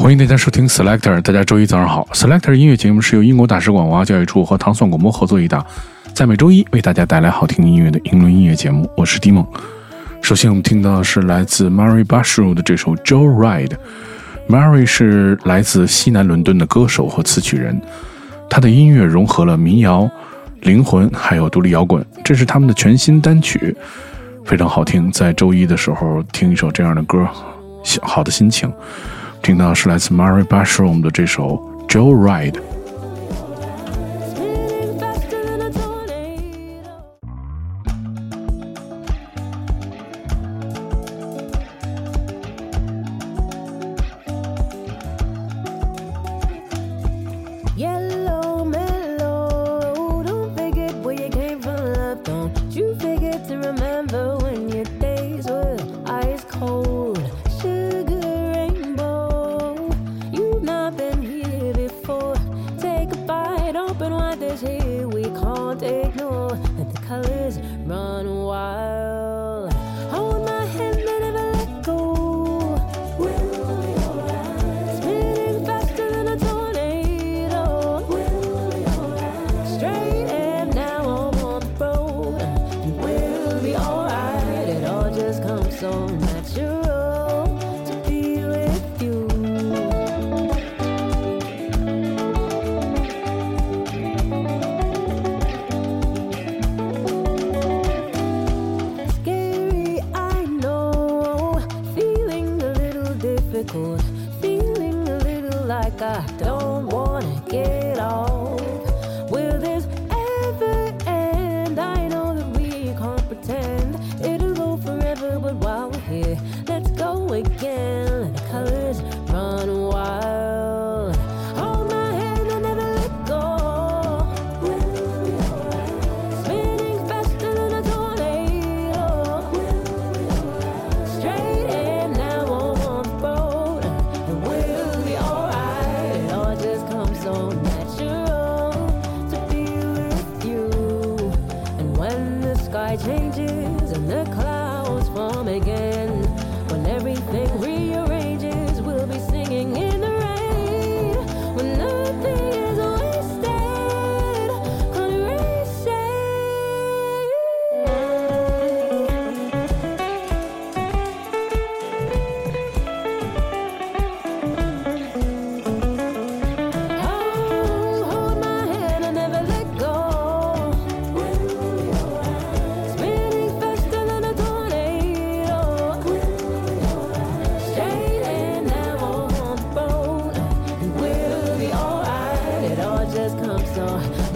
欢迎大家收听 Selector，大家周一早上好。Selector 音乐节目是由英国大使馆文化教育处和糖蒜广播合作一档，在每周一为大家带来好听音乐的英伦音乐节目。我是迪梦。首先我们听到的是来自 Mary Bashru 的这首 Joe Ride。Mary 是来自西南伦敦的歌手和词曲人，他的音乐融合了民谣、灵魂还有独立摇滚。这是他们的全新单曲，非常好听。在周一的时候听一首这样的歌，好的心情。听到是来自 Mary Bashroom 的这首 Joe Ride。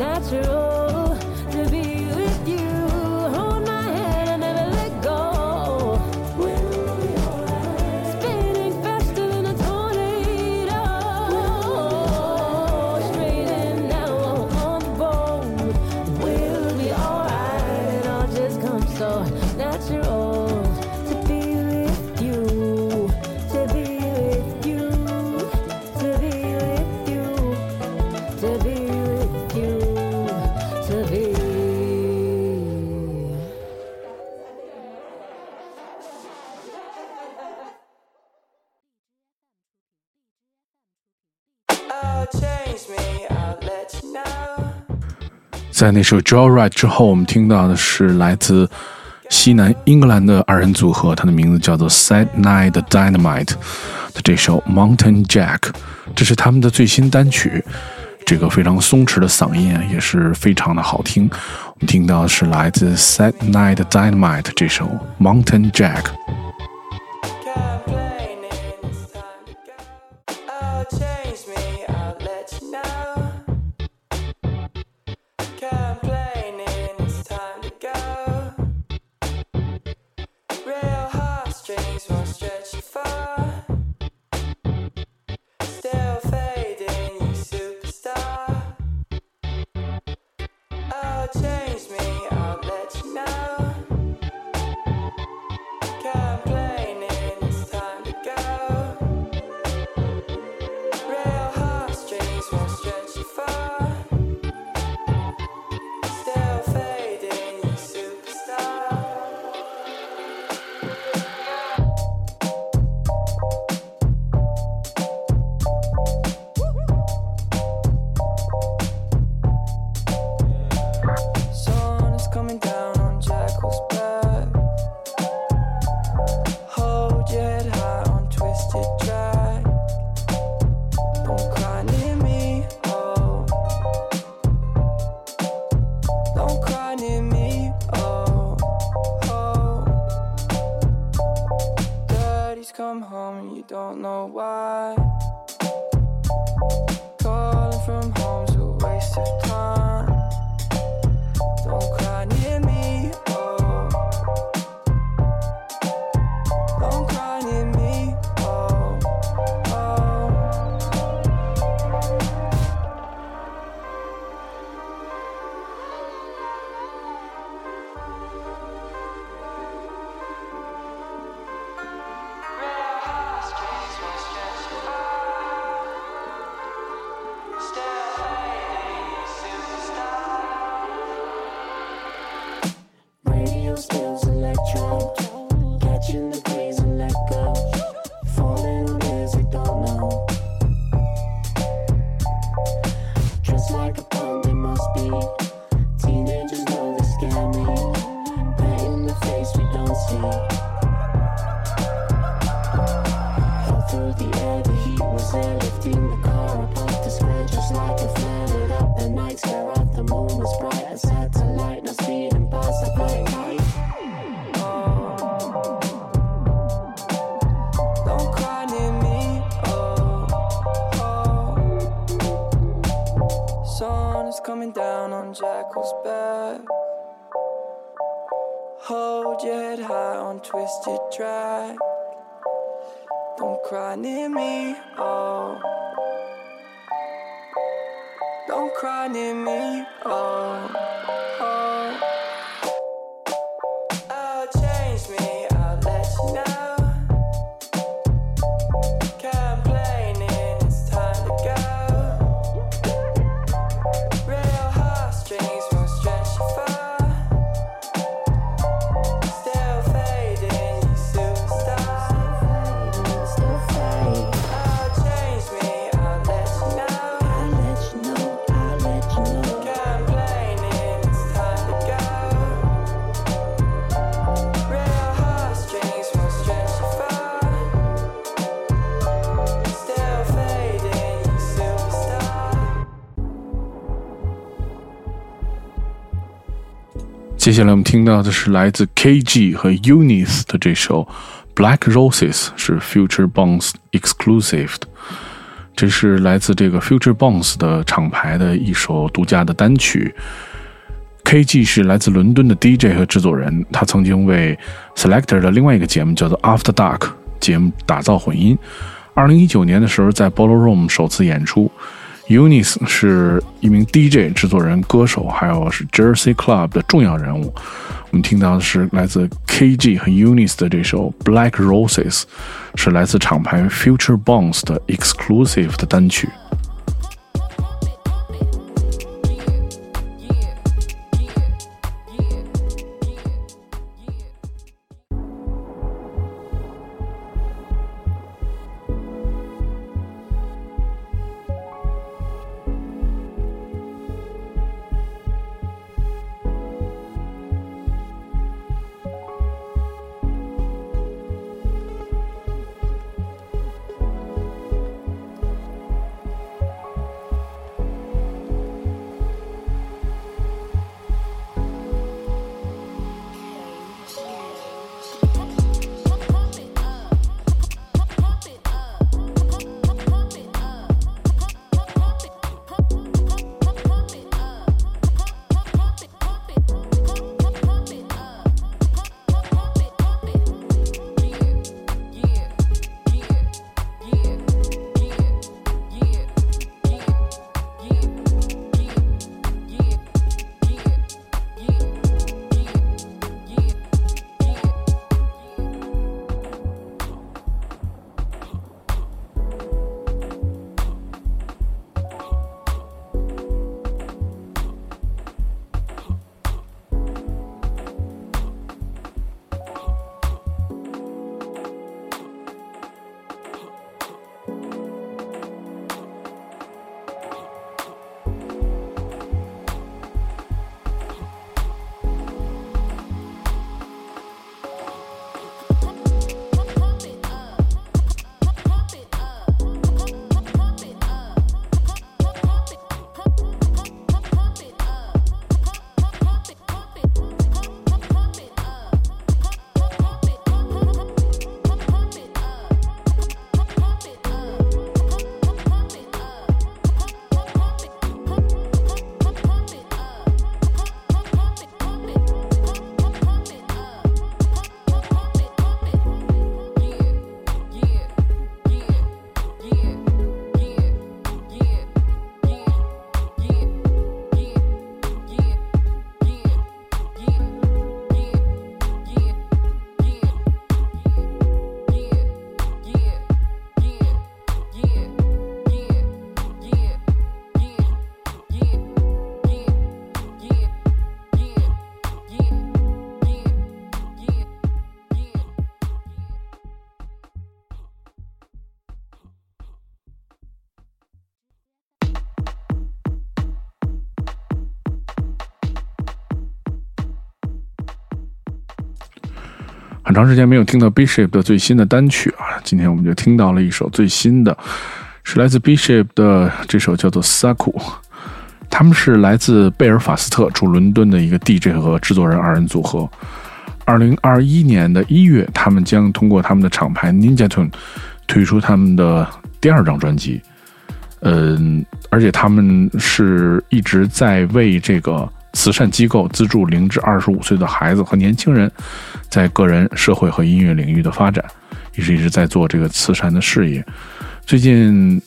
natural. 在那首《Joyride》之后，我们听到的是来自西南英格兰的二人组合，它的名字叫做 Sad Night Dynamite 的这首《Mountain Jack》，这是他们的最新单曲。这个非常松弛的嗓音也是非常的好听。我们听到的是来自 Sad Night Dynamite 这首《Mountain Jack》。Come home and you don't know why. Calling from home's a waste of time. Near me, oh. Don't cry near me, oh. 接下来我们听到的是来自 KG 和 Unis 的这首《Black Roses》，是 Future Bounce Exclusive 的。这是来自这个 Future Bounce 的厂牌的一首独家的单曲。KG 是来自伦敦的 DJ 和制作人，他曾经为 Selector 的另外一个节目叫做 After Dark 节目打造混音。二零一九年的时候，在 Ballroom 首次演出。Unis 是一名 DJ、制作人、歌手，还有是 Jersey Club 的重要人物。我们听到的是来自 KG 和 Unis 的这首《Black Roses》，是来自厂牌 Future Bounce 的 exclusive 的单曲。长时间没有听到 Bishop 的最新的单曲啊，今天我们就听到了一首最新的，是来自 Bishop 的这首叫做《Saku》。他们是来自贝尔法斯特驻伦敦的一个 DJ 和制作人二人组合。二零二一年的一月，他们将通过他们的厂牌 Ninja Tune 推出他们的第二张专辑。嗯，而且他们是一直在为这个。慈善机构资助零至二十五岁的孩子和年轻人，在个人、社会和音乐领域的发展，也是一直在做这个慈善的事业。最近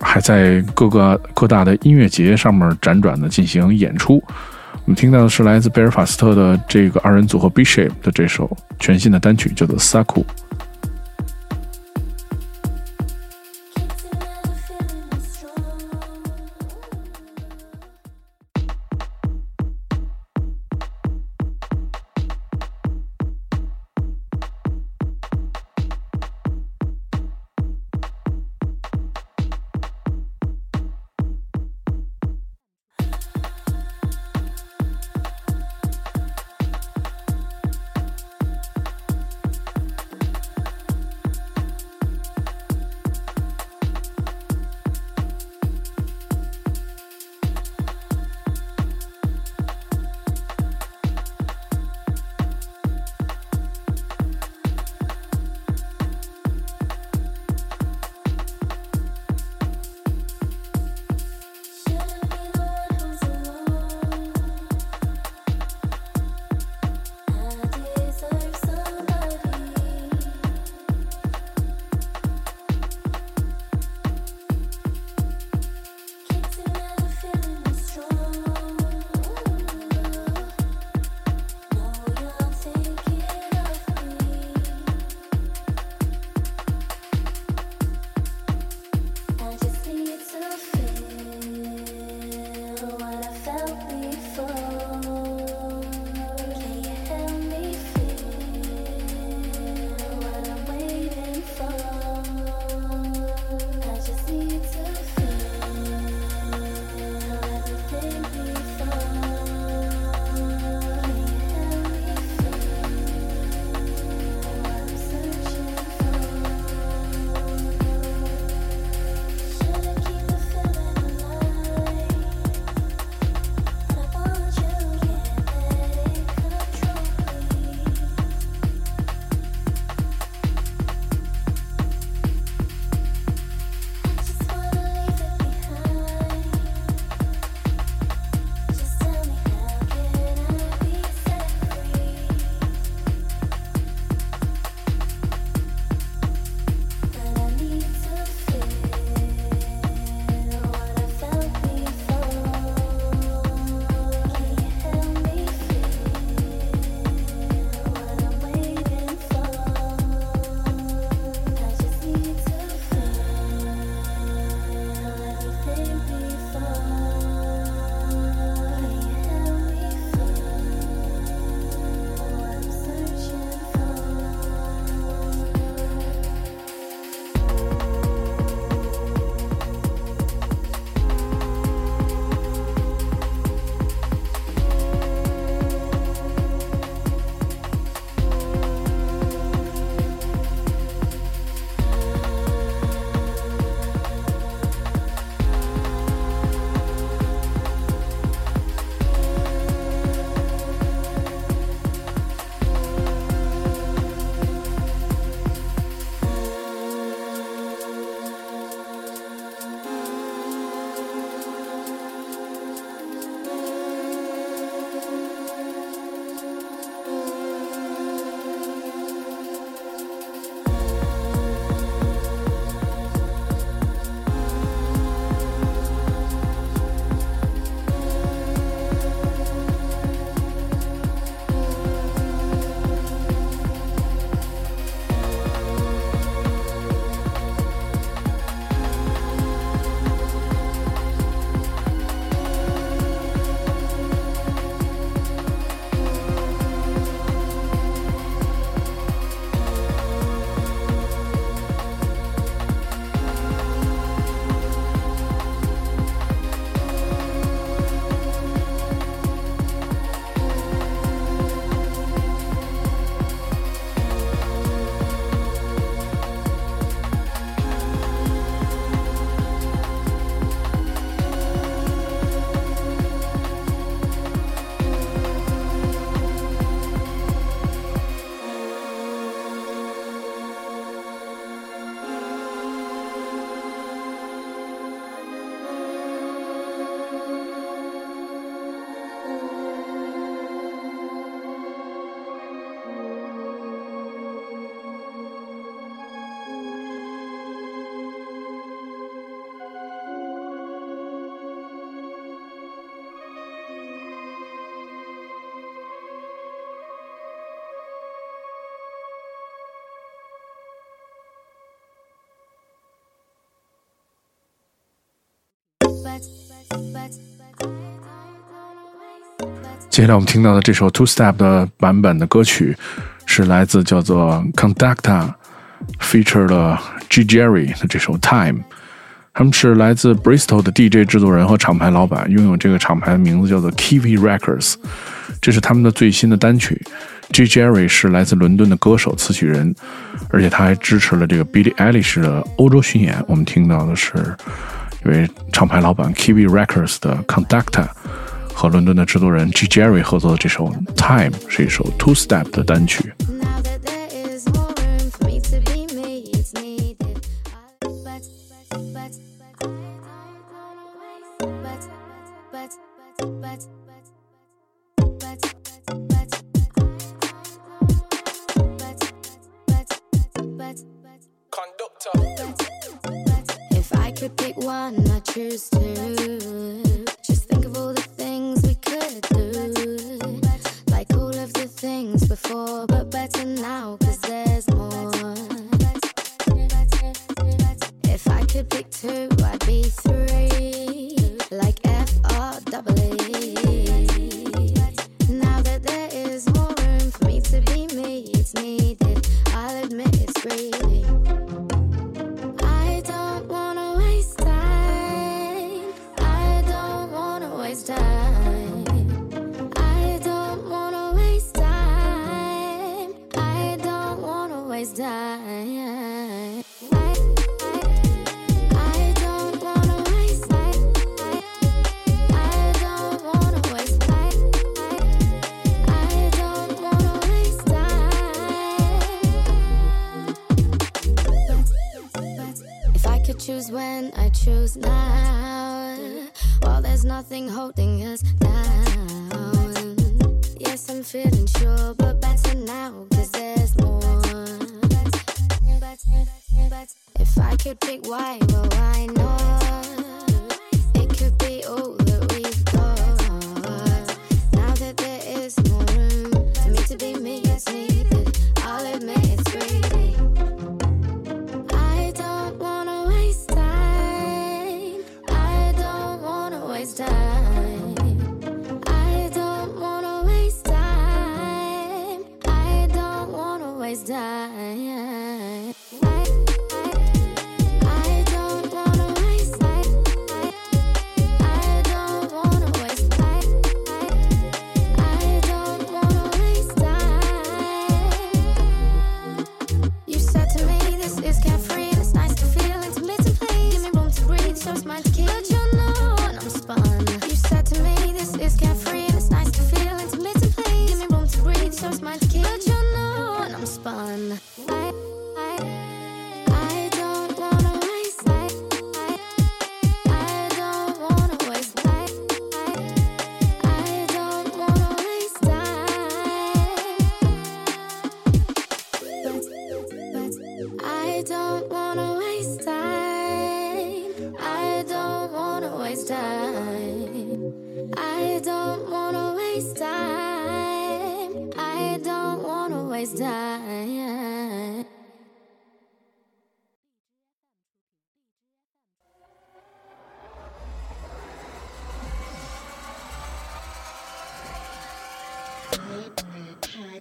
还在各个各大的音乐节上面辗转的进行演出。我们听到的是来自贝尔法斯特的这个二人组合 B Shape 的这首全新的单曲，叫做《Saku》。接下来我们听到的这首 Two Step 的版本的歌曲，是来自叫做 Conducta feature 的 G Jerry 的这首 Time。他们是来自 Bristol 的 DJ 制作人和厂牌老板，拥有这个厂牌的名字叫做 Kiwi Records。这是他们的最新的单曲。G Jerry 是来自伦敦的歌手、词曲人，而且他还支持了这个 Billie Eilish 的欧洲巡演。我们听到的是因为厂牌老板 Kiwi Records 的 Conductor 和伦敦的制作人 G Jerry 合作的这首 Time，是一首 Two Step 的单曲。choose to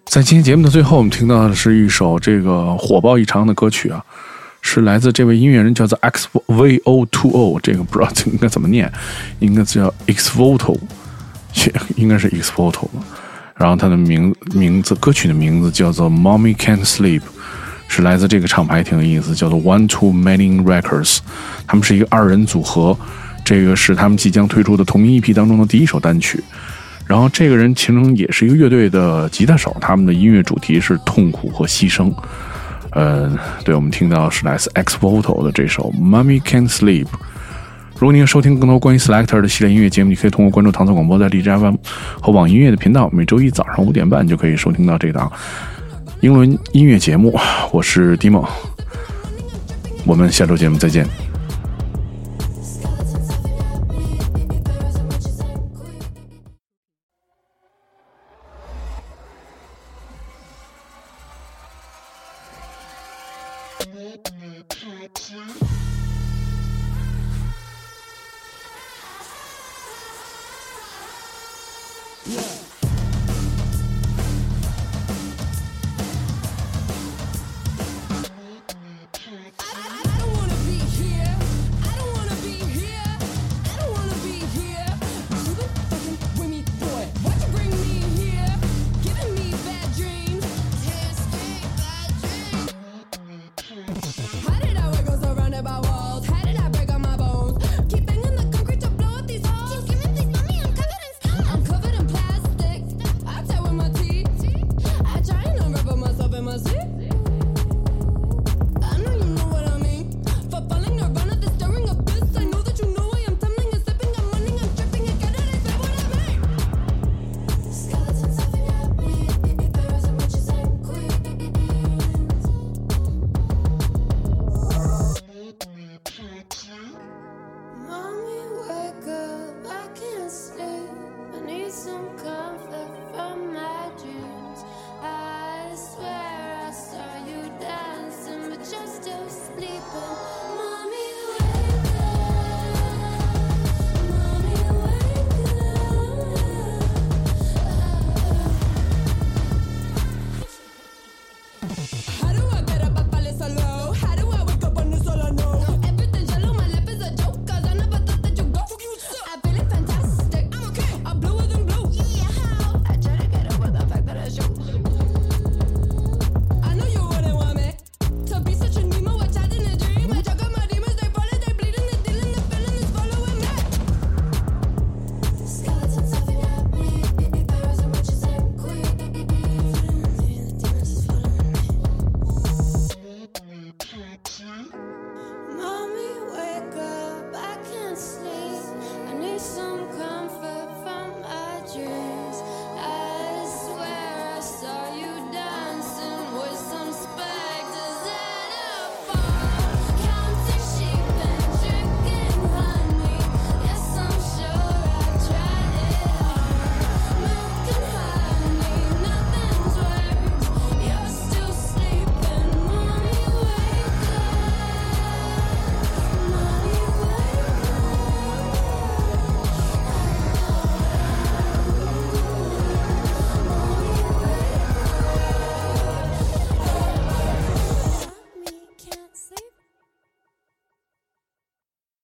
在今天节目的最后，我们听到的是一首这个火爆异常的歌曲啊，是来自这位音乐人叫做 X V O Two O，这个不知道应该怎么念，应该叫 X Voto，应该是 X Voto 然后他的名名字歌曲的名字叫做 Mommy Can't Sleep，是来自这个厂牌，挺有意思，叫做 One Two Many Records，他们是一个二人组合，这个是他们即将推出的同名 EP 当中的第一首单曲。然后这个人其实也是一个乐队的吉他手，他们的音乐主题是痛苦和牺牲。呃，对，我们听到是来自 X Voto 的这首《Mummy Can't Sleep》。如果您要收听更多关于 Selector 的系列音乐节目，你可以通过关注唐宋广播在荔枝 FM 和网易音乐的频道，每周一早上五点半就可以收听到这档英伦音乐节目。我是 Dimo，我们下周节目再见。